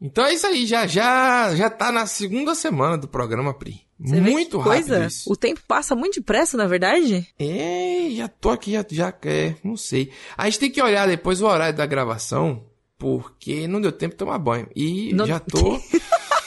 Então é isso aí, já já já tá na segunda semana do programa Pri. Você muito rápido coisa. isso. O tempo passa muito depressa, na verdade. É, já tô aqui, já, já é, não sei. A gente tem que olhar depois o horário da gravação, porque não deu tempo de tomar banho. E Não- já tô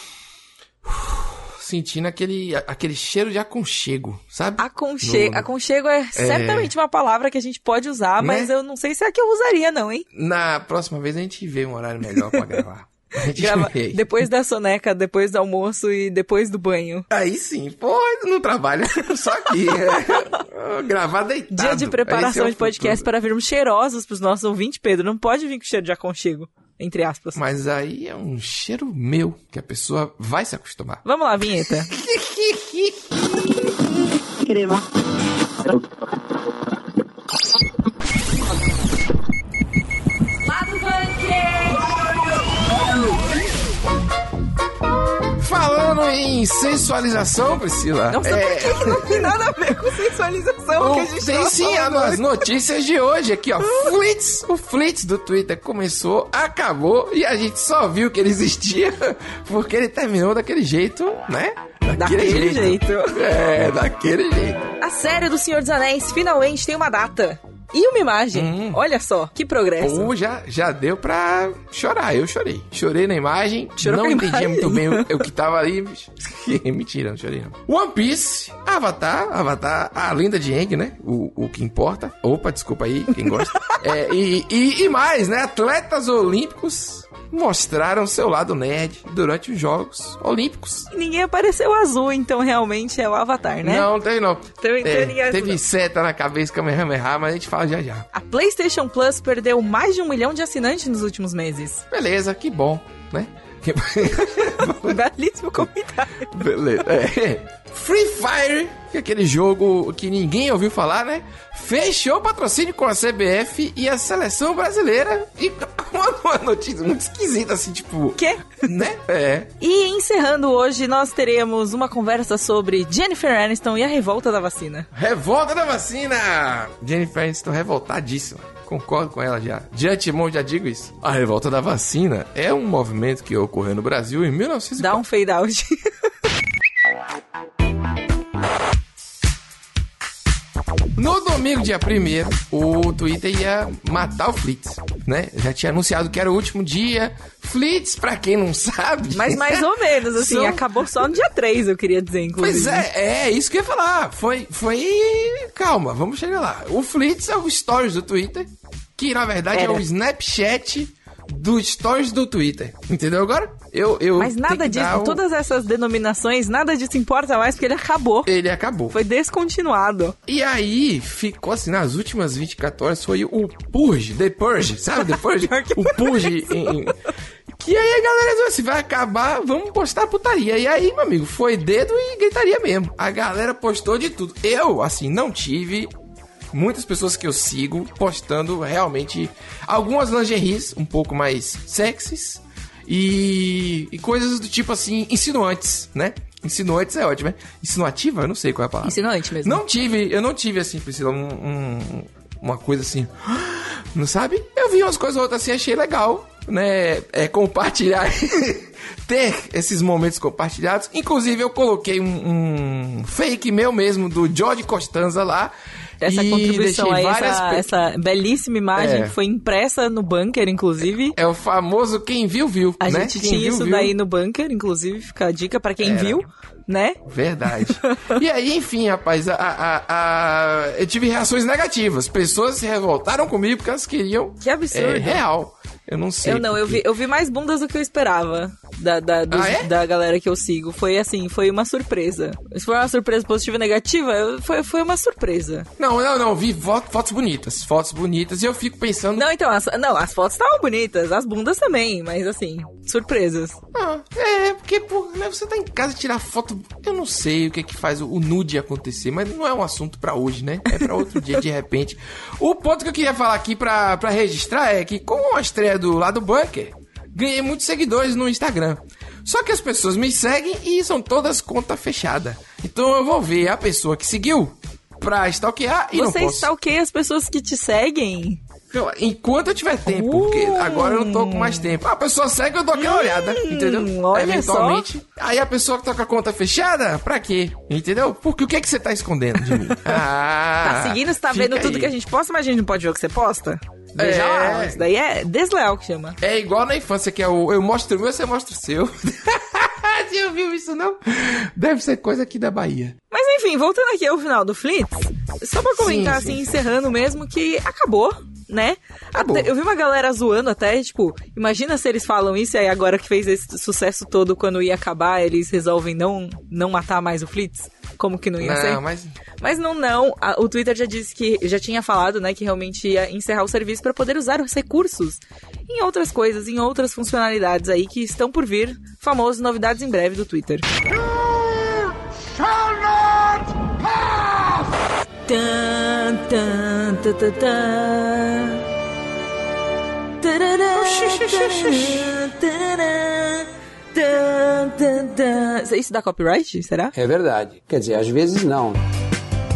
sentindo aquele, aquele cheiro de aconchego, sabe? Aconchego, No- aconchego é, certamente uma palavra que a gente pode usar, Né? mas eu não sei se é a que eu usaria, não, hein? Na próxima vez a gente vê um horário melhor pra gravar. A gente Grava depois da soneca, depois do almoço e depois do banho. Aí sim, pô, não trabalha só aqui. É. Gravar deitado. Dia de é preparação o de podcast futuro. para virmos cheirosos pros nossos ouvintes, Pedro. Não pode vir com cheiro de aconchego, entre aspas. Mas aí é um cheiro meu, que a pessoa vai se acostumar. Vamos lá, vinheta. Falando em sensualização, Priscila. Nossa, é, por que, não tem nada a ver com sensualização que a gente tem tava sim as notícias de hoje aqui, ó. Flits, o Flits do Twitter começou, acabou e a gente só viu que ele existia porque ele terminou daquele jeito, né? Daquele jeito. É, daquele jeito. A série do Senhor dos Anéis finalmente tem uma data. E uma imagem. Hum. Olha só, que progresso. Pô, já, já deu pra chorar. Eu chorei. Chorei na imagem. Chorou não imagem? muito bem o, o que tava ali. Mentira, não chorei não. One Piece, Avatar, Avatar, a lenda de Aang, né? O, o que importa. Opa, desculpa aí, quem gosta. É, e, e, e mais, né? Atletas olímpicos mostraram seu lado nerd durante os Jogos Olímpicos. E ninguém apareceu azul, então realmente é o Avatar, né? Não, teve não. Então- então É, ninguém- teve seta na cabeça, Kamehameha, mas a gente fala já já. A PlayStation Plus perdeu mais de um milhão de assinantes nos últimos meses. Beleza, que bom, né? Belíssimo comentário. Beleza. É. Free Fire, que é aquele jogo que ninguém ouviu falar, né? Fechou o patrocínio com a CBF e a seleção brasileira. E uma, uma notícia muito esquisita, assim, tipo. Quê? Né? É. E encerrando hoje, nós teremos uma conversa sobre Jennifer Aniston e a revolta da vacina. Revolta da vacina! Jennifer Aniston revoltadíssima. Concordo com ela já. De antemão já digo isso. A revolta da vacina é um movimento que ocorreu no Brasil em 1904. Dá um fade out. No domingo, dia 1 o Twitter ia matar o Flits, né? Já tinha anunciado que era o último dia. Flits, pra quem não sabe... Mas mais ou menos, assim, São- acabou só no dia 3, eu queria dizer, inclusive. Pois é, é isso que eu ia falar. Foi, foi... Calma, vamos chegar lá. O Flits é o Stories do Twitter, que na verdade Era. é o Snapchat do Stories do Twitter. Entendeu agora? Eu, eu Mas nada disso, um- todas essas denominações, nada disso importa mais porque ele acabou. Ele acabou. Foi descontinuado. E aí, ficou assim, nas últimas 24 horas, foi o Purge, The Purge, sabe? The Purge, o Purge. em- aí a galera disse, assim, vai acabar, vamos postar putaria. E aí, meu amigo, foi dedo e gritaria mesmo. A galera postou de tudo. Eu, assim, não tive muitas pessoas que eu sigo postando realmente algumas lingeries um pouco mais sexys e, e coisas do tipo assim, insinuantes, né? Insinuantes é ótimo, né? Insinuativa? Eu não sei qual é a palavra. Insinuante mesmo. Não tive, eu não tive assim, Priscila, um, um- uma coisa assim, não sabe? Eu vi umas coisas ou outras assim, achei legal, né? É compartilhar, ter esses momentos compartilhados. Inclusive, eu coloquei um, um fake meu mesmo do George Costanza lá. Essa e contribuição aí, várias essa, essa belíssima imagem É. que foi impressa no bunker, inclusive. É o famoso quem viu, viu. A né? gente Quem tinha viu, isso viu. daí no bunker, inclusive, fica a dica pra quem Era. viu, né? Verdade. e aí, enfim, rapaz, a, a- a- eu tive reações negativas. Pessoas se revoltaram comigo porque elas queriam. Que absurdo. É, real. Eu não sei. Eu não, eu por quê. vi, eu vi mais bundas do que eu esperava da, da, dos- Ah, é? da galera que eu sigo. Foi assim, foi uma surpresa. Se for uma surpresa positiva ou negativa, foi, foi uma surpresa. Não, não, não. Vi fo- fotos bonitas. Fotos bonitas. E eu fico pensando. Não, então, as, não, as fotos estavam bonitas, as bundas também, mas assim, surpresas. Ah, é, porque, pô, né, você tá em casa tirar foto. Eu não sei o que que faz o, nude acontecer, mas não é um assunto pra hoje, né? É pra outro dia, de repente. O ponto que eu queria falar aqui pra registrar é que, com a estreia do lado bunker, ganhei muitos seguidores no Instagram. Só que as pessoas me seguem e são todas conta fechada. Então eu vou ver a pessoa que seguiu pra stalkear e não Você posso. stalkeia as pessoas que te seguem? Enquanto eu tiver tempo, porque Uh. agora eu não tô com mais tempo. A pessoa segue, eu dou aquela olhada, entendeu? olha Eventualmente. Aí a pessoa que tá com a conta fechada, pra quê? Entendeu? Porque o que, é que você tá escondendo de mim? Ah, Tá seguindo, você tá fica vendo tudo aí. que a gente posta, mas a gente não pode ver o que você posta? Veja É. lá, isso daí é desleal que chama. É igual na infância, que é o eu mostro o meu, você mostra o seu. Você ouviu isso, não? Deve ser coisa aqui da Bahia. Mas enfim, voltando aqui ao final do Flintz, só pra comentar Sim, sim. assim, encerrando mesmo, que acabou, né? Acabou. Até- eu vi uma galera zoando até, tipo, imagina se eles falam isso e aí agora que fez esse sucesso todo, quando ia acabar, eles resolvem não, não matar mais o Flintz? Como que não ia ser? Não, mas. Mas não, não. A- o Twitter já disse que já tinha falado, né, que realmente ia encerrar o serviço para poder usar os recursos em outras coisas, em outras funcionalidades aí que estão por vir. Famoso novidades em breve do Twitter. Tan, tan, tan, tan, tan. Tarará, tarará, tan, tan, tan. Isso dá copyright? Será? É verdade. Quer dizer, às vezes não.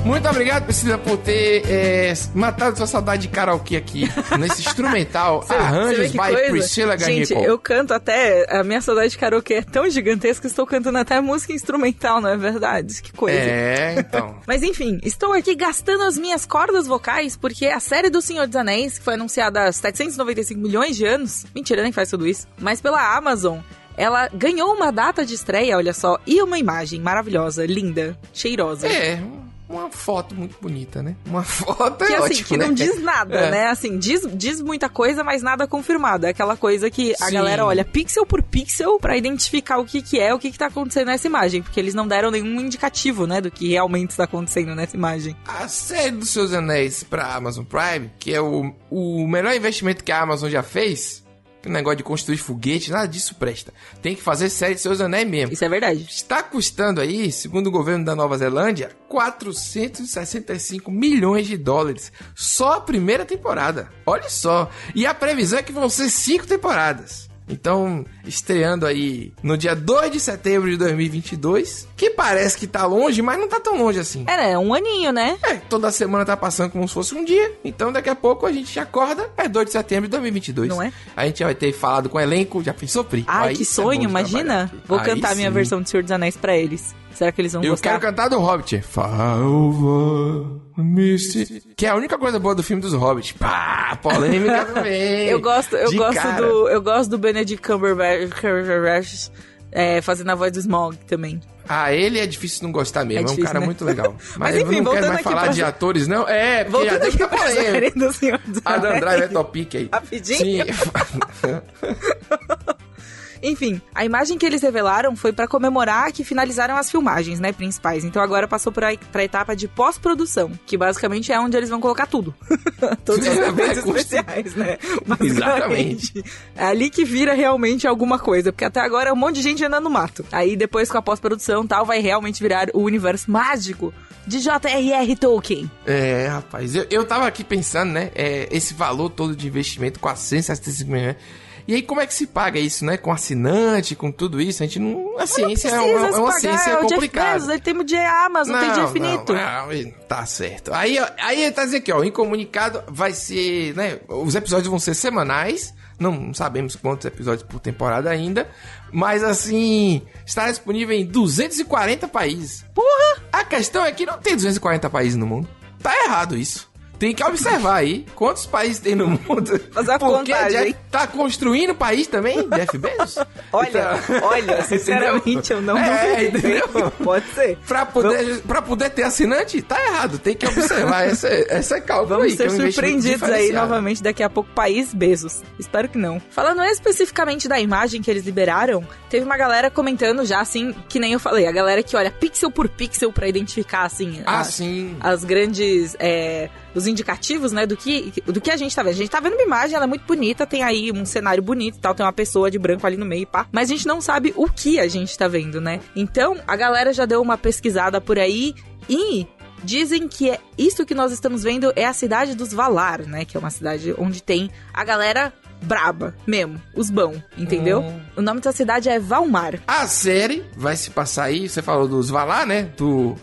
Muito obrigado, Priscila, por ter é, matado sua saudade de karaokê aqui, nesse instrumental vê Arranjos que by coisa? Priscila Gente, Ganico. eu canto até. A minha saudade de karaokê é tão gigantesca que estou cantando até música instrumental, não é verdade? Que coisa. É, então. Mas enfim, estou aqui gastando as minhas cordas vocais porque a série do Senhor dos Anéis, que foi anunciada há 795 milhões de anos, mentira, nem faz tudo isso, mas pela Amazon, ela ganhou uma data de estreia, olha só, e uma imagem maravilhosa, linda, cheirosa. É, uma foto muito bonita, né? Uma foto Que é assim, ótimo, que não né? diz nada, É. né? Assim, diz, diz muita coisa, mas nada confirmado. É aquela coisa que a Sim. galera olha pixel por pixel pra identificar o que que é, o que que tá acontecendo nessa imagem. Porque eles não deram nenhum indicativo, né, do que realmente está acontecendo nessa imagem. A série dos seus anéis pra Amazon Prime, que é o, o melhor investimento que a Amazon já fez, o negócio de construir foguete, nada disso presta. Tem que fazer série dos seus anéis mesmo. Isso é verdade. Está custando aí, segundo o governo da Nova Zelândia, 465 milhões de dólares. Só a primeira temporada. Olha só. E a previsão é que vão ser cinco temporadas. Então, estreando aí no dia 2 de setembro de 2022, que parece que tá longe, mas não tá tão longe assim. É, né? Um aninho, né? É, toda semana tá passando como se fosse um dia. Então daqui a pouco a gente acorda, é 2 de setembro de 2022. Não é? A gente já vai ter falado com o elenco, já pensou, Pri? Ai, Aí que é sonho, imagina. Vou Aí cantar a minha sim. versão de Senhor dos Anéis pra eles. Será que eles vão Eu gostar? quero cantar do Hobbit. Falva, Misty. Que é a única coisa boa do filme dos Hobbits. Pá, polêmica também. Eu gosto, eu De gosto cara. do, eu gosto do Benedict Cumberbatch, Cumberbatch é, fazendo a voz do Smog também. Ah, ele é difícil não gostar mesmo. É É, um difícil, cara né? muito legal. Mas, Mas, eu enfim, não quero mais falar pra- de atores, não. É, porque Voltando aqui pra série polêmica. do Senhor dos Adam. Driver é topic aí. Rapidinho? Sim. Enfim, a imagem que eles revelaram foi pra comemorar que finalizaram as filmagens, né, principais. Então agora passou pra, pra etapa de pós-produção, que basicamente é onde eles vão colocar tudo. Todos os É, efeitos especiais, né? Exatamente. É ali que vira realmente alguma coisa, porque até agora é um monte de gente andando no mato. Aí depois com a pós-produção tal, vai realmente virar o universo mágico de J.R.R. Tolkien. É, rapaz, eu, eu tava aqui pensando, né? é, esse valor todo de investimento, 475 milhões. E aí, como é que se paga isso, né? Com assinante, com tudo isso? A gente não. A ciência é Precisa uma, é uma ciência é o complicada. Bezos, ele tem o dinheiro Amazon, tem dinheiro infinito. Não, não, tá certo. Aí, aí ele tá dizendo aqui, ó, em comunicado vai ser, né? Os episódios vão ser semanais. Não, não sabemos quantos episódios por temporada ainda. Mas assim, estará disponível em 240 países. Porra! A questão é que não tem 240 países no mundo. Tá errado isso. Tem que observar aí quantos países tem no mundo. Fazer a Porque contagem. Tá construindo país também, Jeff Bezos? Olha, Então- olha, sinceramente eu não É, entendeu? Pode ser. Pra poder, pra poder ter assinante, tá errado. Tem que observar essa, essa cálculo Vamos aí. ser que é um surpreendidos aí novamente daqui a pouco, país Bezos. Espero que não. Falando especificamente da imagem que eles liberaram, teve uma galera comentando já, assim, que nem eu falei, a galera que olha pixel por pixel pra identificar, assim, Ah, as, as grandes. é, os indicativos, né, do que, do que a gente tá vendo. A gente tá vendo uma imagem, ela é muito bonita, tem aí um cenário bonito e tal, tem uma pessoa de branco ali no meio, pá. Mas a gente não sabe o que a gente tá vendo, né? Então, a galera já deu uma pesquisada por aí e Dizem que é isso que nós estamos vendo é a cidade dos Valar, né? Que é uma cidade onde tem a galera braba mesmo, os bão, entendeu? Hum. O nome dessa cidade é Valmar. A série vai se passar aí, você falou dos Valar, né? Do...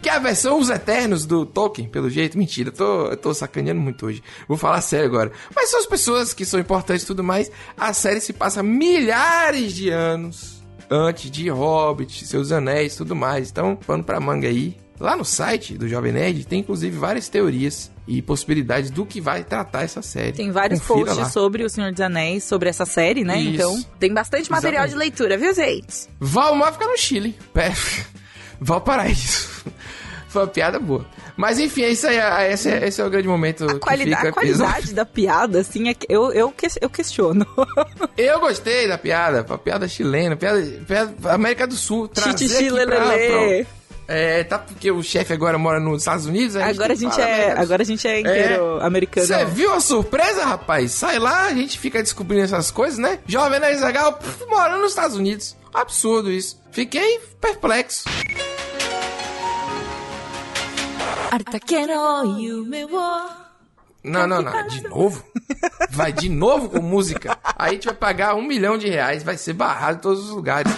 Que é a versão Os Eternos do Tolkien, pelo jeito. Mentira, eu tô, eu tô sacaneando muito hoje. Vou falar sério agora. Mas são as pessoas que são importantes e tudo mais. A série se passa milhares de anos antes de Hobbit, Seus Anéis tudo mais. Então, pano pra manga aí. Lá no site do Jovem Nerd tem inclusive várias teorias e possibilidades do que vai tratar essa série. Tem vários Confira posts lá. sobre o Senhor dos Anéis, sobre essa série, né? Isso. Então, tem bastante material Exatamente. de leitura, viu, gente? Valmar fica no Chile. Valparaíso. Foi uma piada boa. Mas enfim, é isso aí. é- Esse é, esse é o grande momento A, que qualida- fica a qualidade da piada, assim, é que eu, eu, eu questiono. Eu gostei da piada. A piada chilena, piada, piada América do Sul. Tititi, aqui pra- lelele. pra- É, tá porque o chefe agora mora nos Estados Unidos. aí Agora a gente é, agora a gente é inteiro americano. Você viu a surpresa, rapaz? Sai lá, a gente fica descobrindo essas coisas, né? Jovem Nerd Zagal pff, morando nos Estados Unidos. Absurdo isso. Fiquei perplexo. Não, não, não. De novo? Vai de novo com música? Aí a gente vai pagar um milhão de reais, vai ser barrado em todos os lugares.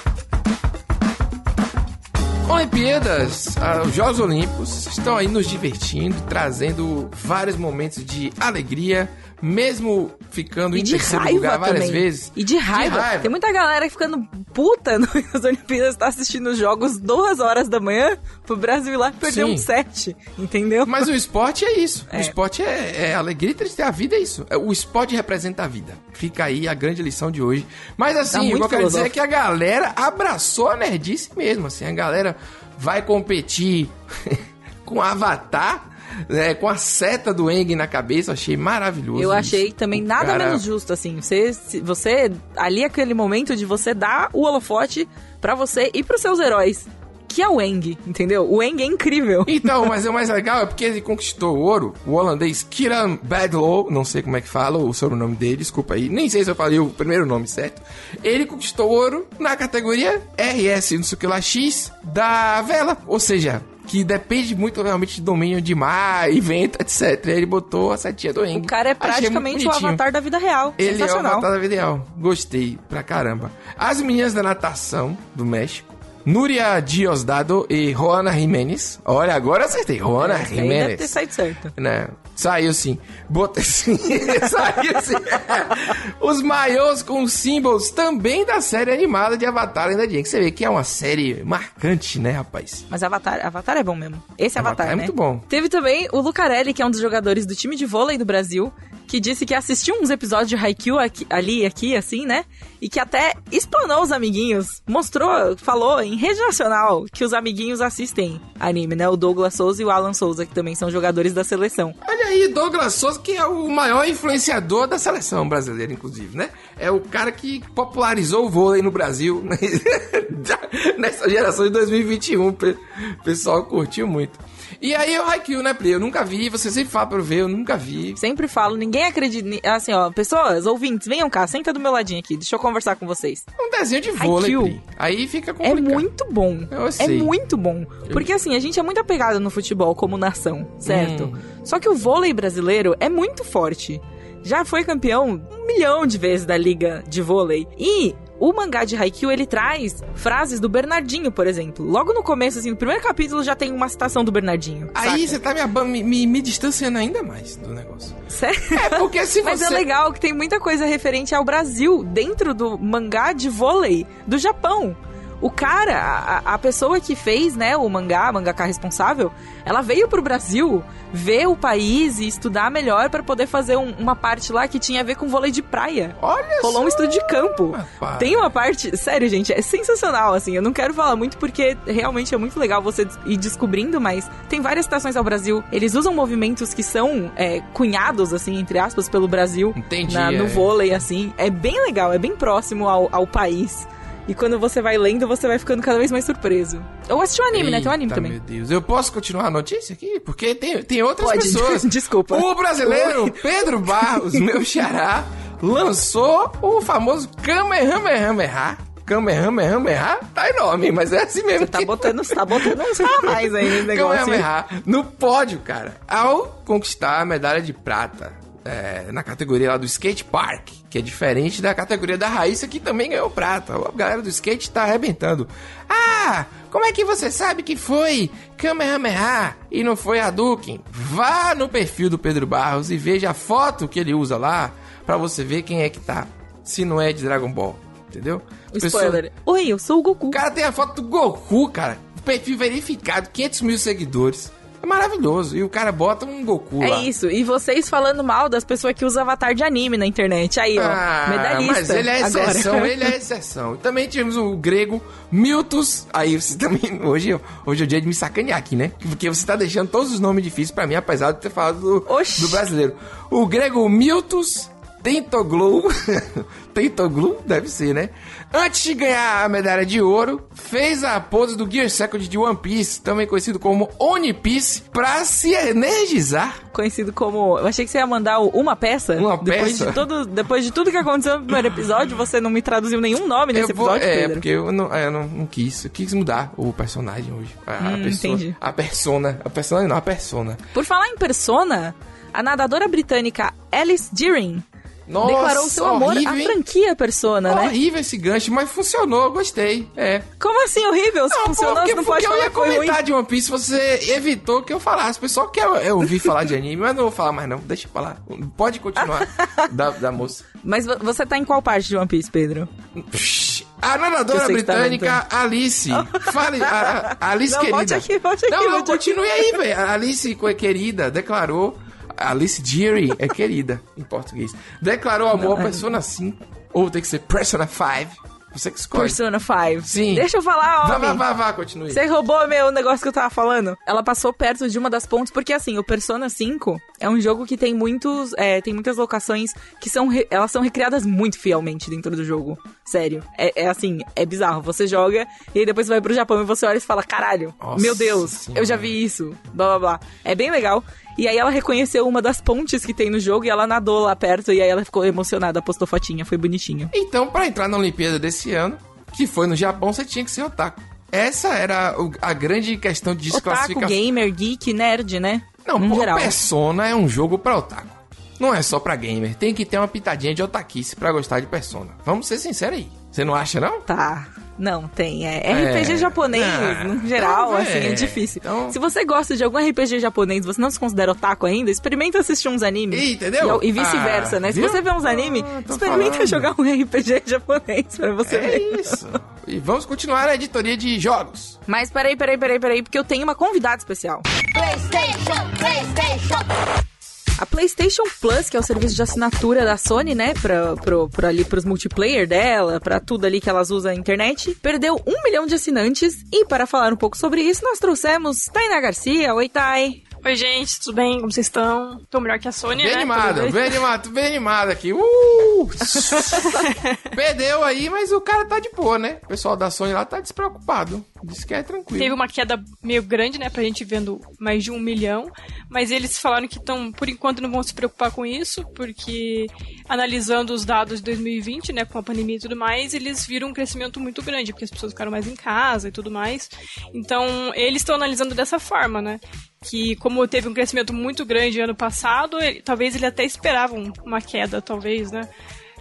Olimpíadas, ah, os Jogos Olímpicos estão aí nos divertindo, trazendo vários momentos de alegria, mesmo ficando E em de terceiro raiva lugar várias também. vezes. E de raiva. Tem muita galera ficando puta nas Olimpíadas, tá assistindo os jogos duas horas da manhã pro Brasil ir lá perder Sim. um set, entendeu? Mas o esporte é isso. É. O esporte é, é alegria e tristeza. A vida é isso. O esporte representa a vida. Fica aí a grande lição de hoje. Mas Tá assim, o que eu quero dizer é que a galera abraçou a nerdice mesmo. Assim, a galera vai competir com Avatar. Né, com a seta do Eng na cabeça, achei maravilhoso. Eu isso. achei também O nada cara- menos justo, assim. Você, você, ali é aquele momento de você dar o holofote pra você e pros seus heróis. Que é o Eng, entendeu? O Eng é incrível. Então, mas o mais legal é porque ele conquistou o ouro, o holandês Kieran Badlow, não sei como é que fala o sobrenome dele, desculpa aí, nem sei se eu falei o primeiro nome certo. Ele conquistou o ouro na categoria RS, não sei o que lá, X, da vela, ou seja, que depende muito realmente de domínio de mar e vento, etc. Ele botou a setinha do Eng. O cara é praticamente o avatar da vida real. Ele é o avatar da vida real. Gostei pra caramba. As meninas da natação do México. Núria Diosdado e Juana Jimenez. Olha, agora acertei. Juana aí deve ter saído certo. Né? Saiu sim. Botei sim. Saiu sim. Os maiôs com símbolos também da série animada de Avatar Lenda de Aang. Você vê que é uma série marcante, né, rapaz? Mas Avatar, Avatar é bom mesmo. Esse Avatar, Avatar é né? muito bom. Teve também o Lucarelli, que é um dos jogadores do time de vôlei do Brasil, que disse que assistiu uns episódios de Haikyuu aqui, ali e aqui, assim, né? E que até explanou os amiguinhos. Mostrou, falou em rede nacional que os amiguinhos assistem anime, né? O Douglas Souza e o Alan Souza, que também são jogadores da seleção. Olha aí, Douglas Souza, que é o maior influenciador da seleção brasileira, inclusive, né? É o cara que popularizou o vôlei no Brasil né? nessa geração de 2021. O pe- pessoal curtiu muito. E aí o Haikyuu, né, Pri? Eu nunca vi, você sempre fala pra eu ver, eu nunca vi. Sempre falo, ninguém acredita. Assim, ó, pessoas, ouvintes, venham cá, senta do meu ladinho aqui, deixa eu conversar com vocês. É um desenho de vôlei. Pri. Aí fica É complicado. muito bom. Eu é sei. muito bom. Porque assim, a gente é muito apegado no futebol como nação, certo? Hum. Só que o vôlei brasileiro é muito forte. Já foi campeão um milhão de vezes da liga de vôlei. E o mangá de Haikyuu, ele traz frases do Bernardinho, por exemplo. Logo no começo, assim, no primeiro capítulo já tem uma citação do Bernardinho. Aí saca? você tá me, me, me, me distanciando ainda mais do negócio. Sério? É porque se Mas você... é legal que tem muita coisa referente ao Brasil dentro do mangá de vôlei do Japão. O cara, a, a pessoa que fez, né, o mangá, a mangaka responsável, ela veio pro Brasil ver o país e estudar melhor pra poder fazer um- uma parte lá que tinha a ver com vôlei de praia. Olha Rolou um estudo de campo. Rapaz. Tem uma parte, sério, gente, é sensacional, assim. Eu não quero falar muito porque realmente é muito legal você ir descobrindo, mas tem várias citações ao Brasil. Eles usam movimentos que são é, cunhados, assim, entre aspas, pelo Brasil. Entendi, na- no é. vôlei, assim. É bem legal, é bem próximo ao, ao país. E quando você vai lendo, você vai ficando cada vez mais surpreso. Eu assisti o anime, né? Tem um anime Eita, também. Meu Deus, eu posso continuar a notícia aqui? Porque tem, tem outras Pode. pessoas. Desculpa. O brasileiro Pedro Barros, meu xará, lançou o famoso Kamehameha. Kamehameha tá enorme, mas é assim mesmo. Você tá botando, tá botando uns a mais aí nesse negócio. Kamehameha no pódio, cara, ao conquistar a medalha de prata. é, na categoria lá do skate park, que é diferente da categoria da Raíssa, que também ganhou prata. A galera do skate tá arrebentando. Ah, como é que você sabe que foi Kamehameha e não foi Hadouken? Vá no perfil do Pedro Barros e veja a foto que ele usa lá pra você ver quem é que tá. Se não é de Dragon Ball, entendeu? Spoiler. Oi, eu sou o Goku. O cara tem a foto do Goku, cara. Perfil verificado, 500 mil seguidores. É maravilhoso. E o cara bota um Goku É lá. isso. E vocês falando mal das pessoas que usam avatar de anime na internet. Aí, ó. Ah, medalhista. mas ele é agora. exceção, ele é exceção. E também tivemos o grego Miltus. Aí você também. Hoje, hoje é o dia de me sacanear aqui, né? Porque você tá deixando todos os nomes difíceis pra mim, apesar de ter falado do, do brasileiro. O grego Miltus Tentoglu. Tentoglu? Deve ser, né? Antes de ganhar a medalha de ouro, fez a pose do Gear Second de One Piece, também conhecido como One Piece, pra se energizar. Conhecido como. Eu achei que você ia mandar uma peça. Uma depois peça? De todo, depois de tudo que aconteceu no primeiro episódio, você não me traduziu nenhum nome nesse vou- episódio, é, Pedro. porque eu não, é, eu não, não quis. Eu quis mudar o personagem hoje. A, a Hum, pessoa. entendi. A persona. A persona não, a persona. Por falar em persona, a nadadora britânica Alice Deering Nossa, declarou seu amor horrível, à franquia Persona, né? Horrível esse gancho, mas funcionou, eu gostei. É. Como assim horrível? Se Não, funcionou, porque, você não pode porque eu falar ia foi ruim. comentar de One Piece, você evitou que eu falasse. O pessoal quer eu ouvir falar de anime, mas não vou falar mais não. Deixa eu falar. Pode continuar da, da moça. Mas vo- você tá em qual parte de One Piece, Pedro? Psh, A Eu nadadora tá britânica Alice. Fale, a, a Alice Não, querida. volte aqui, volte aqui, Não, não, continue aí, velho. A Alice co- querida declarou. Alice Deary é querida em português. Declarou amor à é- Persona 5. Ou tem que ser Persona 5. Você que escolhe. Persona 5. Sim. Deixa eu falar, Vá, homem. vá, vá, vá, continue. Você roubou meu negócio que eu tava falando. Ela passou perto de uma das pontes, porque assim, o Persona 5 é um jogo que tem muitos. é, tem muitas locações que são. re- elas são recriadas muito fielmente dentro do jogo. Sério. É, é assim, é bizarro. Você joga e aí depois você vai pro Japão e você olha e fala, caralho, Nossa meu Deus, Senhora. eu já vi isso. Blá blá blá. É bem legal. E aí ela reconheceu uma das pontes que tem no jogo e ela nadou lá perto e aí ela ficou emocionada, postou fotinha, foi bonitinho. Então, pra entrar na Olimpíada desse ano, que foi no Japão, você tinha que ser otaku. Essa era a grande questão de Otaku, desclassificação. gamer, geek, nerd, né? Não, no geral. Persona é um jogo pra otaku. Não é só pra gamer. Tem que ter uma pitadinha de otaquice pra gostar de Persona. Vamos ser sinceros aí. Você não acha, não? Tá. Não, tem. É, É. RPG japonês, Ah, no geral, então, assim, é é. difícil. Então- Se você gosta de algum RPG japonês e você não se considera otaku ainda, experimenta assistir uns animes. Ih, entendeu? E, e vice-versa, Ah, né? Se viu? você vê uns animes, Ah, experimenta falando. jogar um RPG japonês pra você É ver. isso. E vamos continuar a editoria de jogos. Mas peraí, peraí, peraí, peraí, porque eu tenho uma convidada especial. PlayStation, PlayStation. A PlayStation Plus, que é o serviço de assinatura da Sony, né, pra, pro, pro ali, pros multiplayer dela, pra tudo ali que elas usam na internet, perdeu um milhão de assinantes. E para falar um pouco sobre isso, nós trouxemos Tainá Garcia. Oi, Thay. Oi, gente, tudo bem? Como vocês estão? Tô melhor que a Sony, Bem né? animado, Tudo bem? bem animado, bem animado aqui. Uh! Perdeu aí, mas o cara tá de boa, né? O pessoal da Sony lá tá despreocupado. Diz que é tranquilo. Teve uma queda meio grande, né, pra gente vendo mais de um milhão, mas eles falaram que estão, por enquanto, não vão se preocupar com isso, porque analisando os dados de 2020, né, com a pandemia e tudo mais, eles viram um crescimento muito grande, porque as pessoas ficaram mais em casa e tudo mais. Então, eles estão analisando dessa forma, né? Que como teve um crescimento muito grande ano passado, ele- talvez ele até esperava um- uma queda, talvez, né?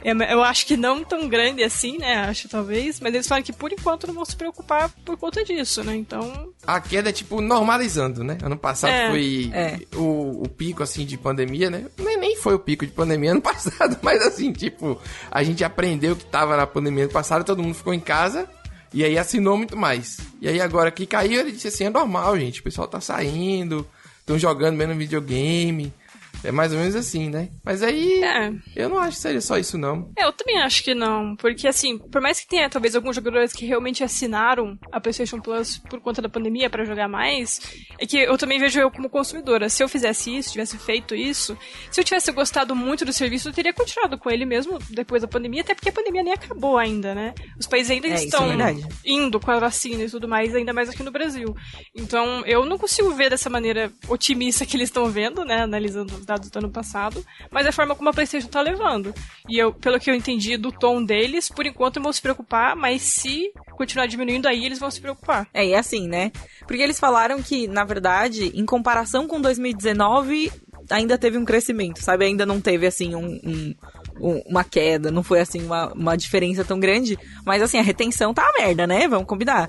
É, Eu acho que não tão grande assim, né? Acho talvez, mas eles falam que por enquanto não vão se preocupar por conta disso, né? Então, A queda é tipo normalizando, né? Ano passado É, foi é. O, o pico assim de pandemia, né? Nem, nem foi o pico de pandemia ano passado, mas assim, tipo, a gente aprendeu que tava na pandemia ano passado, todo mundo ficou em casa e aí assinou muito mais. E aí agora que caiu, ele disse assim: é normal, gente, o pessoal tá saindo, estão jogando menos videogame. É mais ou menos assim, né? Mas aí É. eu não acho que seria só isso, não. é, eu também acho que não, porque assim, por mais que tenha talvez alguns jogadores que realmente assinaram a PlayStation Plus por conta da pandemia pra jogar mais, é que eu também vejo eu como consumidora. Se eu fizesse isso, tivesse feito isso, se eu tivesse gostado muito do serviço, eu teria continuado com ele mesmo depois da pandemia, até porque a pandemia nem acabou ainda, né? Os países ainda É, é estão verdade. indo com a vacina e tudo mais, ainda mais aqui no Brasil. Então, eu não consigo ver dessa maneira otimista que eles estão vendo, né, analisando dados do ano passado, mas a forma como a PlayStation tá levando. E eu, pelo que eu entendi do tom deles, por enquanto vão se preocupar, mas se continuar diminuindo aí, eles vão se preocupar. É, e assim, né? Porque eles falaram que, na verdade, em comparação com 2019, ainda teve um crescimento, sabe? Ainda não teve, assim, um, um- um- uma queda, não foi, assim, uma, uma diferença tão grande. Mas, assim, a retenção tá uma merda, né? Vamos combinar.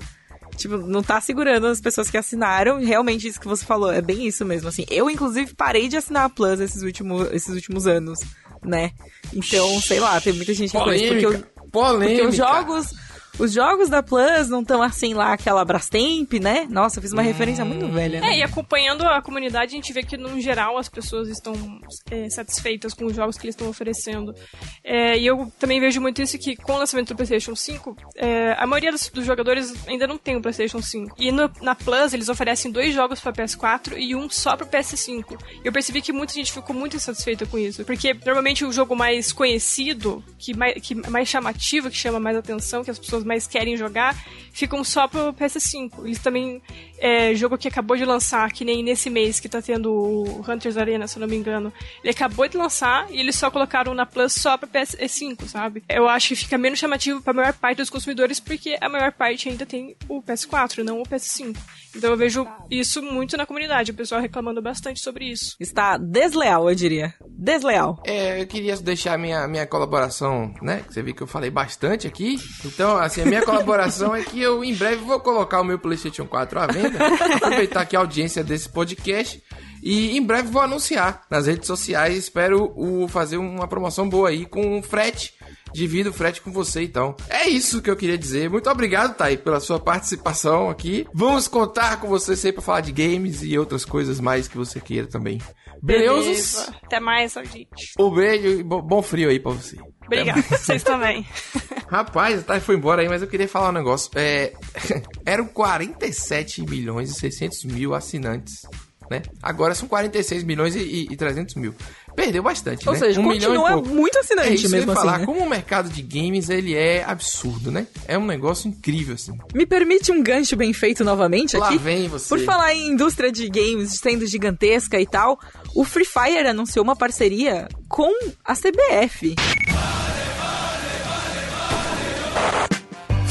Tipo, não tá segurando as pessoas que assinaram. Realmente, isso que você falou, é bem isso mesmo, assim. Eu, inclusive, parei de assinar a Plus esses últimos, esses últimos anos, né? Então, sei lá, tem muita gente que faz isso, porque eu, Polêmica. Polêmica. porque os jogos. Os jogos da Plus não estão assim lá, aquela Brastemp, né? Nossa, eu fiz uma referência muito velha. É, Né? e acompanhando a comunidade, a gente vê que, no geral, as pessoas estão é, satisfeitas com os jogos que eles estão oferecendo. É, e eu também vejo muito isso que, com o lançamento do PlayStation 5, é, a maioria dos, dos jogadores ainda não tem o PlayStation 5. E no- na Plus, eles oferecem dois jogos para PS4 e um só para PS5. E eu percebi que muita gente ficou muito insatisfeita com isso. Porque, normalmente, o jogo mais conhecido, que mais, que é mais chamativo, que chama mais atenção, que as pessoas mais querem jogar, ficam só pro PS5. Eles também é, jogo que acabou de lançar, que nem nesse mês que tá tendo o Hunters Arena, se eu não me engano. Ele acabou de lançar e eles só colocaram na Plus só pra PS5, sabe? Eu acho que fica menos chamativo pra maior parte dos consumidores porque a maior parte ainda tem o PS4, não o PS5. Então eu vejo isso muito na comunidade, o pessoal reclamando bastante sobre isso. Está desleal, eu diria. Desleal. É, eu queria deixar minha, minha colaboração, né? Você viu que eu falei bastante aqui. Então, assim, a minha colaboração é que eu em breve vou colocar o meu PlayStation 4 à venda. aproveitar aqui a audiência desse podcast. E em breve vou anunciar nas redes sociais. Espero o, fazer uma promoção boa aí com frete. Divido o frete com você, então. É isso que eu queria dizer. Muito obrigado, Thay, pela sua participação aqui. Vamos contar com você sempre pra falar de games e outras coisas mais que você queira também. Beleza? Até mais, gente. Um beijo e bo- bom frio aí pra você. Obrigada, vocês também. Rapaz, Thay foi embora aí, mas eu queria falar um negócio. É, eram 47 milhões e 600 mil assinantes, né? Agora são 46 milhões e, e- e 300 mil. Perdeu bastante, Ou né? seja, Um milhão continua muito assinante é isso mesmo assim. falar. né? Como o mercado de games, ele é absurdo, né? É um negócio incrível, assim. Me permite um gancho bem feito novamente Lá aqui? vem você. Por falar em indústria de games sendo gigantesca e tal, o Free Fire anunciou uma parceria com a CBF.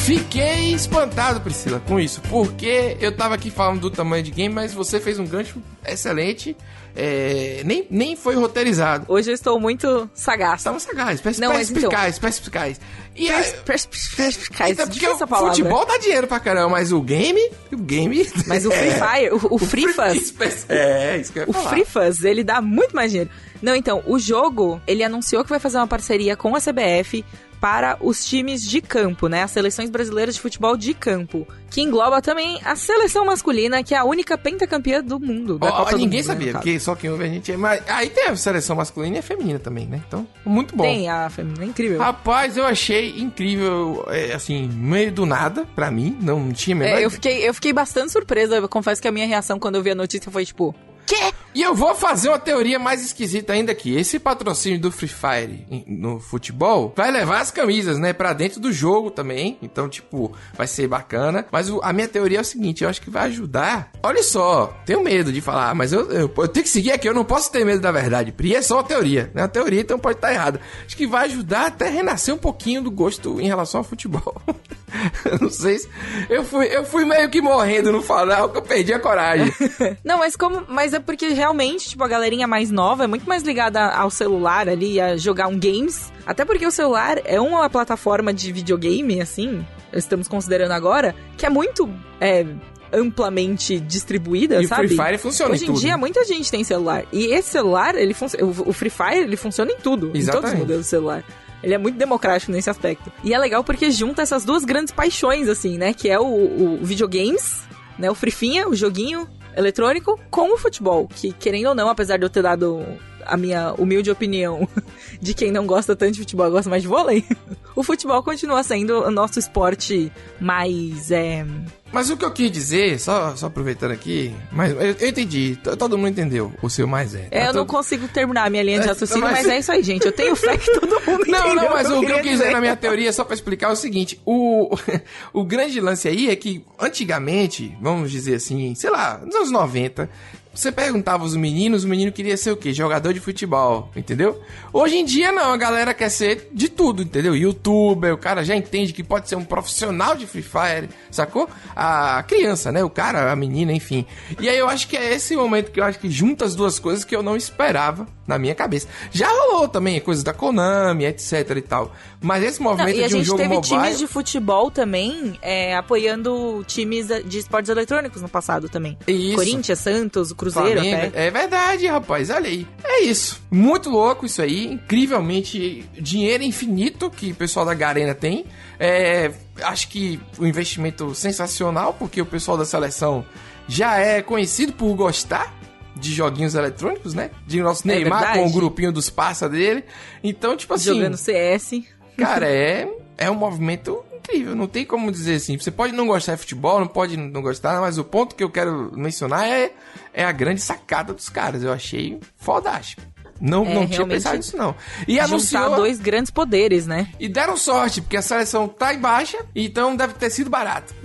Fiquei espantado, Priscila, com isso, porque eu tava aqui falando do tamanho de game, mas você fez um gancho excelente, é, nem, nem foi roteirizado. Hoje eu estou muito sagaz. Tava sagaz, perspicaz, Não, mas então- perspicaz, perspicaz. E aí, Pers- pers- Perspicaz, então, porque difícil o essa palavra. futebol dá dinheiro pra caramba, mas o game, o game... Mas o Free Fire, o, o Free Fuzz, É, isso que eu ia o falar. Free Fuzz, ele dá muito mais dinheiro. Não, então, o jogo, ele anunciou que vai fazer uma parceria com a CBF para os times de campo, né? As seleções brasileiras de futebol de campo. Que engloba também a seleção masculina, que é a única pentacampeã do mundo. Da Ó, Copa ninguém Mundo, né, sabia, caso. porque só quem ouve a gente é... Mas aí tem a seleção masculina e a feminina também, né? Então, muito bom. Tem, a feminina é incrível. Rapaz, eu achei incrível, é, assim, meio do nada, pra mim, não tinha a menor É, eu, fiquei, eu fiquei bastante surpresa. Eu confesso que a minha reação quando eu vi a notícia foi tipo: Quê? E eu vou fazer uma teoria mais esquisita ainda aqui. Esse patrocínio do Free Fire no futebol vai levar as camisas, né, pra dentro do jogo também. Então, tipo, vai ser bacana. Mas o- a minha teoria é o seguinte: eu acho que vai ajudar. Olha só, tenho medo de falar, mas eu, eu, eu tenho que seguir aqui. Eu não posso ter medo da verdade. Pri é só uma teoria, né? Uma teoria, então pode estar errado. Acho que vai ajudar até renascer um pouquinho do gosto em relação ao futebol. Não sei se. Eu fui, eu fui meio que morrendo no final, que eu perdi a coragem. Não, mas como. Mas é porque realmente, tipo, a galerinha mais nova é muito mais ligada ao celular ali, a jogar um games. Até porque o celular é uma plataforma de videogame, assim, estamos considerando agora, que é muito é, amplamente distribuída, E o sabe? Free Fire funciona em Hoje em tudo. dia, muita gente tem celular. E esse celular, ele funciona. O o Free Fire, ele funciona em tudo. Em todos Exatamente. os modelos do celular. Ele é muito democrático nesse aspecto. E é legal porque junta essas duas grandes paixões, assim, né? Que é o, o videogames, né? O frifinha, o joguinho eletrônico, com o futebol. Que, querendo ou não, apesar de eu ter dado a minha humilde opinião de quem não gosta tanto de futebol, gosta mais de vôlei, o futebol continua sendo o nosso esporte mais... É... Mas o que eu quis dizer, só, só aproveitando aqui, mas eu, eu entendi, todo mundo entendeu o seu mais é. É, Tá eu não todo- consigo terminar a minha linha de É, raciocínio, mas- mas... é isso aí, gente. Eu tenho fé que todo mundo Não, entendeu não, mas o que eu quis dizer na minha teoria, só pra explicar, é o seguinte: o, o grande lance aí é que, antigamente, vamos dizer assim, sei lá, nos anos 90, você perguntava os meninos, o menino queria ser o quê? Jogador de futebol, entendeu? Hoje em dia não, a galera quer ser de tudo, entendeu? Youtuber, o cara já entende que pode ser um profissional de Free Fire, sacou? A criança, né? O cara, a menina, enfim. E aí eu acho que é esse momento que eu acho que junta as duas coisas que eu não esperava na minha cabeça. Já rolou também coisas da Konami, etc e tal. Mas esse Não, movimento e a de um gente jogo teve mobile... times de futebol também é, apoiando times de esportes eletrônicos no passado também. Isso. Corinthians, Santos, Cruzeiro Flamengo. até. É verdade, rapaz. Olha aí. É isso. Muito louco isso aí. Incrivelmente dinheiro infinito que o pessoal da Garena tem. É, acho que o investimento sensacional, porque o pessoal da seleção já é conhecido por gostar de joguinhos eletrônicos, né? De nosso É Neymar verdade. com o grupinho dos passa dele. Então, tipo assim, Jogando CS. cara, é, é um movimento incrível. Não tem como dizer assim. Você pode não gostar de futebol, não pode não gostar, mas o ponto que eu quero mencionar é, é a grande sacada dos caras. Eu achei fodástico. Não, É, não tinha pensado nisso, não. E anunciou. dois grandes poderes, né? E deram sorte, porque a seleção tá em baixa, então deve ter sido barato.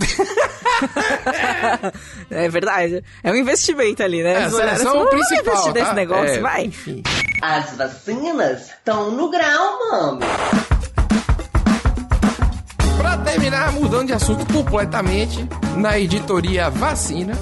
É verdade. É um investimento ali, né? É, a seleção assim, "Vamos principal. investir tá? negócio, É, vai. Enfim. As vacinas estão no grau, mano. Pra terminar, mudando de assunto completamente, na editoria Vacina,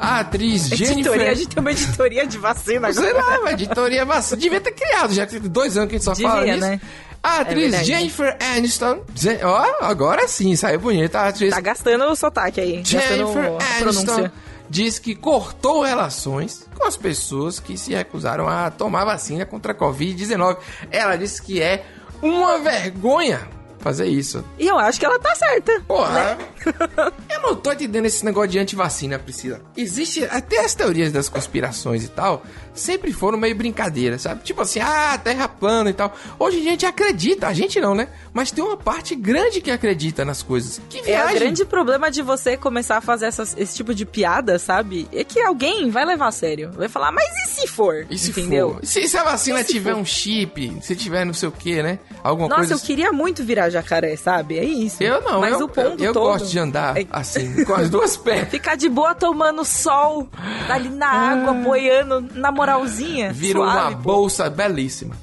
a atriz Jennifer... Editoria, a gente tem uma editoria de vacina Sei agora. lá, mas editoria vacina. Devia ter criado, já que tem dois anos que a gente só Devia, fala nisso. né? A atriz verdade. Jennifer Aniston. Ó, agora sim, saiu bonita. A atriz Tá gastando o sotaque aí. Jennifer Aniston diz que cortou relações com as pessoas que se recusaram a tomar vacina contra a Covid-19. Ela disse que é uma vergonha fazer isso. E eu acho que ela tá certa. Porra, eu não tô entendendo esse negócio de antivacina, Priscila. Existe até as teorias das conspirações e tal, sempre foram meio brincadeira, sabe? Tipo assim, ah, terra plana e tal. Hoje a gente acredita, a gente não, né? Mas tem uma parte grande que acredita nas coisas. Que É viagem. o grande problema de você começar a fazer essas- esse tipo de piada, sabe? É que alguém vai levar a sério. Vai falar, mas e se for? E se Entendeu? for? Se, se a vacina se tiver for? um chip, se tiver não sei o que, né? Alguma Nossa, coisa. eu queria muito virar jacaré, sabe? É isso. Eu não, Mas eu, o ponto eu, eu todo gosto de andar é- assim, com as duas pernas. Ficar de boa tomando sol ali na água, boiando, na moralzinha. Vira suave, uma pô. bolsa belíssima.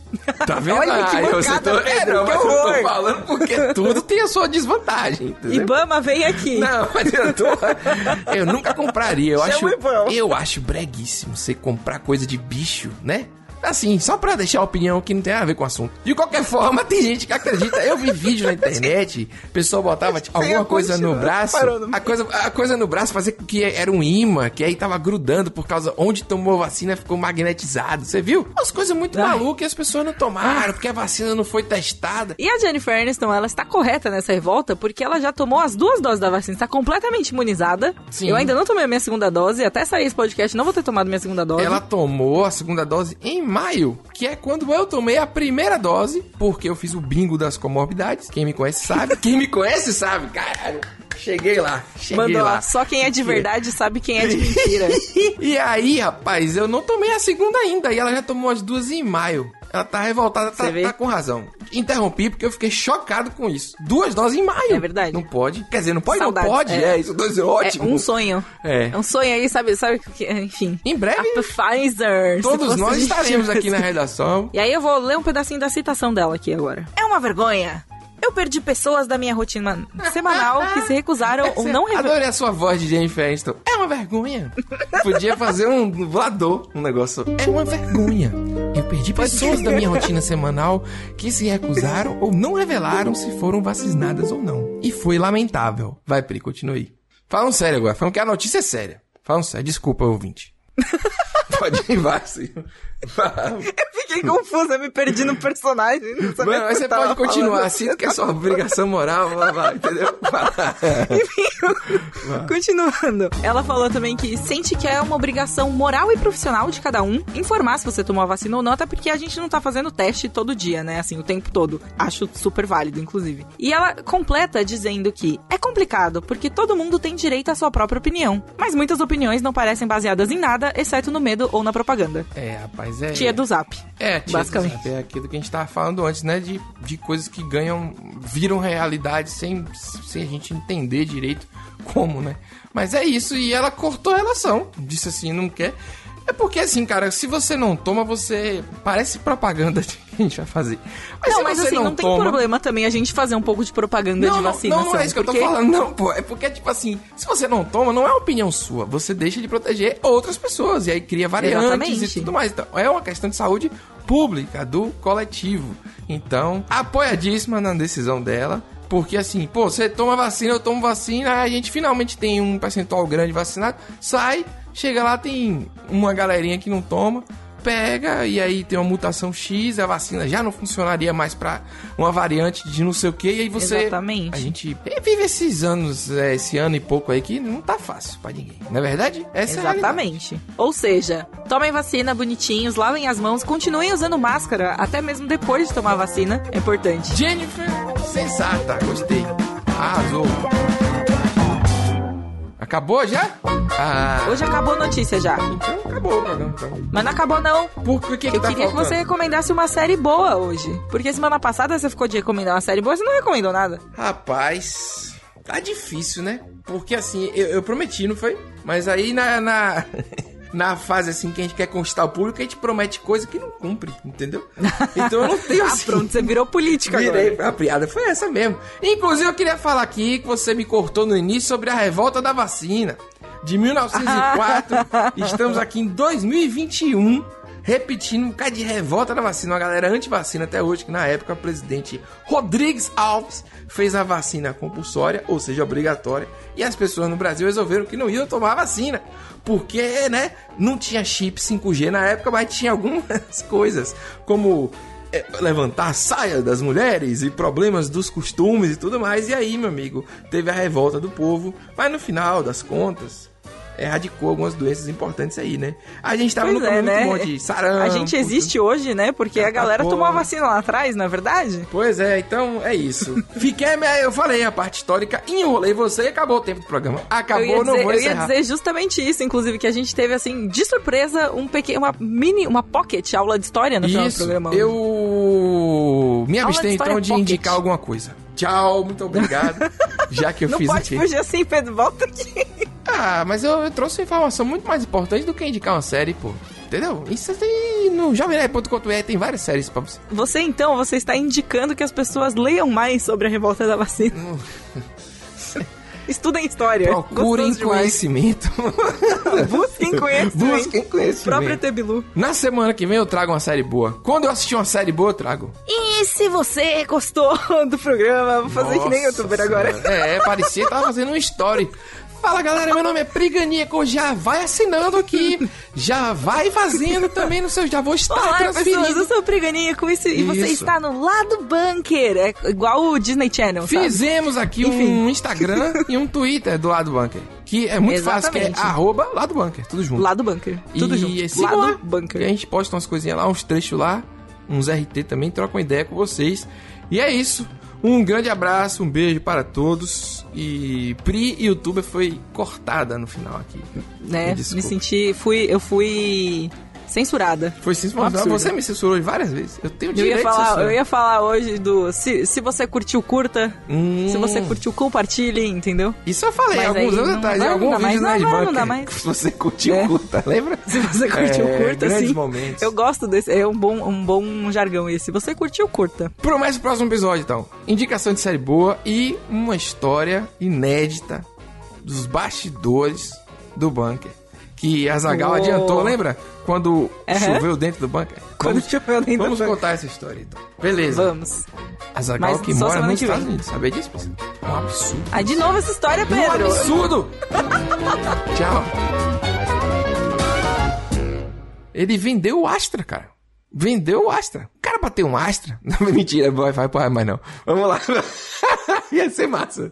Tá vendo? Olha que Aí você mancada, tô... É, Pedro, não, que mas eu tô horror. falando porque tudo tem a sua desvantagem. entendeu? Ibama, vem aqui. Não, mas eu tô. Eu nunca compraria. Eu Chama acho. Eu acho breguíssimo você comprar coisa de bicho, né? Assim, só pra deixar a opinião que não tem a ver com o assunto. De qualquer forma, tem gente que acredita. Eu vi vídeo na internet, o pessoal botava tipo, alguma coisa no continua. braço. A coisa, a coisa no braço fazia com que era um imã, que aí tava grudando por causa onde tomou a vacina ficou magnetizado. Você viu? Umas coisas muito Ai. malucas e as pessoas não tomaram, porque a vacina não foi testada. E a Jennifer Aniston, ela está correta nessa revolta porque ela já tomou as duas doses da vacina, está completamente imunizada. Sim. Eu ainda não tomei a minha segunda dose, até sair esse podcast não vou ter tomado minha segunda dose. Ela tomou a segunda dose em maio, que é quando eu tomei a primeira dose, porque eu fiz o bingo das comorbidades. Quem me conhece sabe. Quem me conhece sabe, caralho. Cheguei lá, cheguei Mandou, lá. só quem é de verdade sabe quem é de mentira. E aí, rapaz, eu não tomei a segunda ainda, e ela já tomou as duas em maio. Ela tá revoltada, tá, tá com razão. Interrompi porque eu fiquei chocado com isso. Duas doses em maio. É verdade. Não pode. Quer dizer, não pode, Saudades, não pode. é. É, isso dois é ótimo. É um sonho. É. É um sonho aí, sabe? sabe que- enfim. Em breve, A Pfizer. todos nós estaremos aqui na redação. E aí eu vou ler um pedacinho da citação dela aqui agora. É uma vergonha. Eu perdi pessoas da minha rotina semanal que se recusaram ou não revelaram. Adorei a sua voz de Jennifer Aniston. É uma vergonha. Podia fazer um voador, um negócio. É uma vergonha. Eu perdi pessoas da minha rotina semanal que se recusaram ou não revelaram se foram vacinadas ou não. E foi lamentável. Vai, Pri, continue. Falando sério agora, falando que a notícia é séria. Falando sério, desculpa, ouvinte. Pode ir, vai, sim. Fiquei confusa, me perdi no personagem. Não sabia Mano, mas que você eu pode continuar, falando. sinto que é sua obrigação moral, vai, vai, entendeu? Continuando. Ela falou também que sente que é uma obrigação moral e profissional de cada um informar se você tomou a vacina ou não, até porque a gente não tá fazendo teste todo dia, né? Assim, o tempo todo. Acho super válido, inclusive. E ela completa dizendo que é complicado, porque todo mundo tem direito à sua própria opinião. Mas muitas opiniões não parecem baseadas em nada, exceto no medo ou na propaganda. É, rapaz, é. Tia do Zap. É, tia basicamente. do Zap, É aquilo que a gente tava falando antes, né? De, de coisas que ganham, viram realidade sem, sem a gente entender direito como, né? Mas é isso, e ela cortou a relação. Disse assim, não quer. É porque assim, cara, se você não toma, você. Parece propaganda de que a gente vai fazer. Mas não, mas assim, não, tem toma- problema também a gente fazer um pouco de propaganda Não, de não, vacinação. não, não é isso que eu porque... tô falando, não, pô. É porque, tipo assim, se você não toma, não é opinião sua. Você deixa de proteger outras pessoas. E aí cria variantes Exatamente. e tudo mais. Então, é uma questão de saúde pública, do coletivo. Então, apoiadíssima na decisão dela. Porque assim, pô, você toma vacina, eu tomo vacina, aí a gente finalmente tem um percentual grande vacinado, sai, chega lá, tem uma galerinha que não toma, pega e aí tem uma mutação X, a vacina já não funcionaria mais pra uma variante de não sei o que, e aí você. Exatamente. A gente vive esses anos, é, esse ano e pouco aí que não tá fácil pra ninguém. Não é verdade? Essa é. Exatamente. Ou seja, tomem vacina bonitinhos, lavem as mãos, continuem usando máscara, até mesmo depois de tomar a vacina. É importante. Jennifer, sensata, gostei. Arrasou. Acabou já? Ah, Hoje acabou a notícia já. então acabou o programa. Então. Mas não acabou não. Por que, que Eu tá queria que faltando? você recomendasse uma série boa hoje. Porque semana passada você ficou de recomendar uma série boa, você não recomendou nada. Rapaz, tá difícil, né? Porque assim, eu, eu prometi, não foi? Mas aí na, na, na fase assim que a gente quer conquistar o público, a gente promete coisa que não cumpre, entendeu? Então eu não tenho Ah, assim. pronto, você virou política Virei, agora. a piada foi essa mesmo. Inclusive, eu queria falar aqui que você me cortou no início sobre a revolta da vacina. De 1904, estamos aqui em 2021, repetindo um bocado de revolta da vacina. Uma galera anti-vacina até hoje, que na época o presidente Rodrigues Alves fez a vacina compulsória, ou seja, obrigatória, e as pessoas no Brasil resolveram que não iam tomar vacina. Porque, né, não tinha chip 5G na época, mas tinha algumas coisas, como é, levantar a saia das mulheres e problemas dos costumes e tudo mais. E aí, meu amigo, teve a revolta do povo, mas no final das contas, erradicou algumas doenças importantes aí, né? A gente tava Pois no é, caminho né? muito bom de sarampo. A gente existe hoje, né? Porque a galera Pô. tomou a vacina lá atrás, não é verdade? Pois é, então é isso. Fiquei, eu falei a parte histórica, enrolei você e acabou o tempo do programa. Acabou, não dizer, vou eu ia encerrar. dizer justamente isso, inclusive, que a gente teve, assim, de surpresa, um pequeno, uma mini, uma pocket aula de história no final do programa. hoje. eu me Aula de então de pocket. indicar alguma coisa. Tchau, muito obrigado. Já que eu Não fiz pode aqui. fugir assim, Pedro, volta aqui. Ah, mas eu, eu trouxe informação muito mais importante do que indicar uma série, pô. Entendeu? Isso tem no jovemnerd.com.br tem várias séries pra você. Você, então, você está indicando que as pessoas leiam mais sobre a revolta da vacina. Estudem história. Procurem conhecimento. Busquem conhecimento. Busquem Próprio conhecimento. Tebilu. Na semana que vem eu trago uma série boa. Quando eu assistir uma série boa, eu trago. E se você gostou do programa, vou fazer que nem Nossa youtuber agora. Senhora. É, parecia que tava fazendo um story. Fala galera, meu nome é Priganico, já vai assinando aqui, já vai fazendo também no seu, já vou estar Olá, pessoas, eu transferindo. sou o Priganinha com isso, e você está no lado bunker, é igual o Disney Channel, sabe? Fizemos aqui um Enfim. Instagram e um Twitter do Lado Bunker, que é muito fácil, que é Exatamente. arroba Lado Bunker, tudo junto. Lado bunker, tudo e junto. sigam Lado lá, bunker. a gente posta umas coisinhas lá, uns trechos lá, uns RT também, troca uma ideia com vocês. E é isso. Um grande abraço, um beijo para todos. E Pri YouTuber foi cortada no final aqui. né? Me Me senti, fui, eu fui censurada. Foi censurado. absurdo. Você me censurou várias vezes. Eu tenho Eu direito ia, de falar, censurar. eu ia falar hoje do. Se, se você curtiu, curta. Hum. Se você curtiu, compartilhe, entendeu? Isso eu falei Mas alguns anos atrás, em algum vídeo na agora não dá mais. Se você curtiu, É. curta, lembra? Se você curtiu, É, curta, sim. momentos. Eu gosto desse. É um bom, um bom jargão esse. Se você curtiu, curta. Promete o próximo episódio, então. Indicação de série boa e uma história inédita dos bastidores do bunker. Que a Zagal Oh. adiantou, lembra? Quando choveu dentro do bunker? Quando vamos, choveu dentro do Vamos bunker. contar essa história, então. Beleza. Vamos. A Zagal Mas que mora nos Estados. Unidos. Sabia disso? É um absurdo. Aí de novo essa história, Um Pedro. absurdo! Tchau. Ele vendeu o Astra, cara. Vendeu o Astra. O cara pra ter um Astra. Não, mentira, vai, vai, vai, mas não. Vamos lá. Ia ser massa.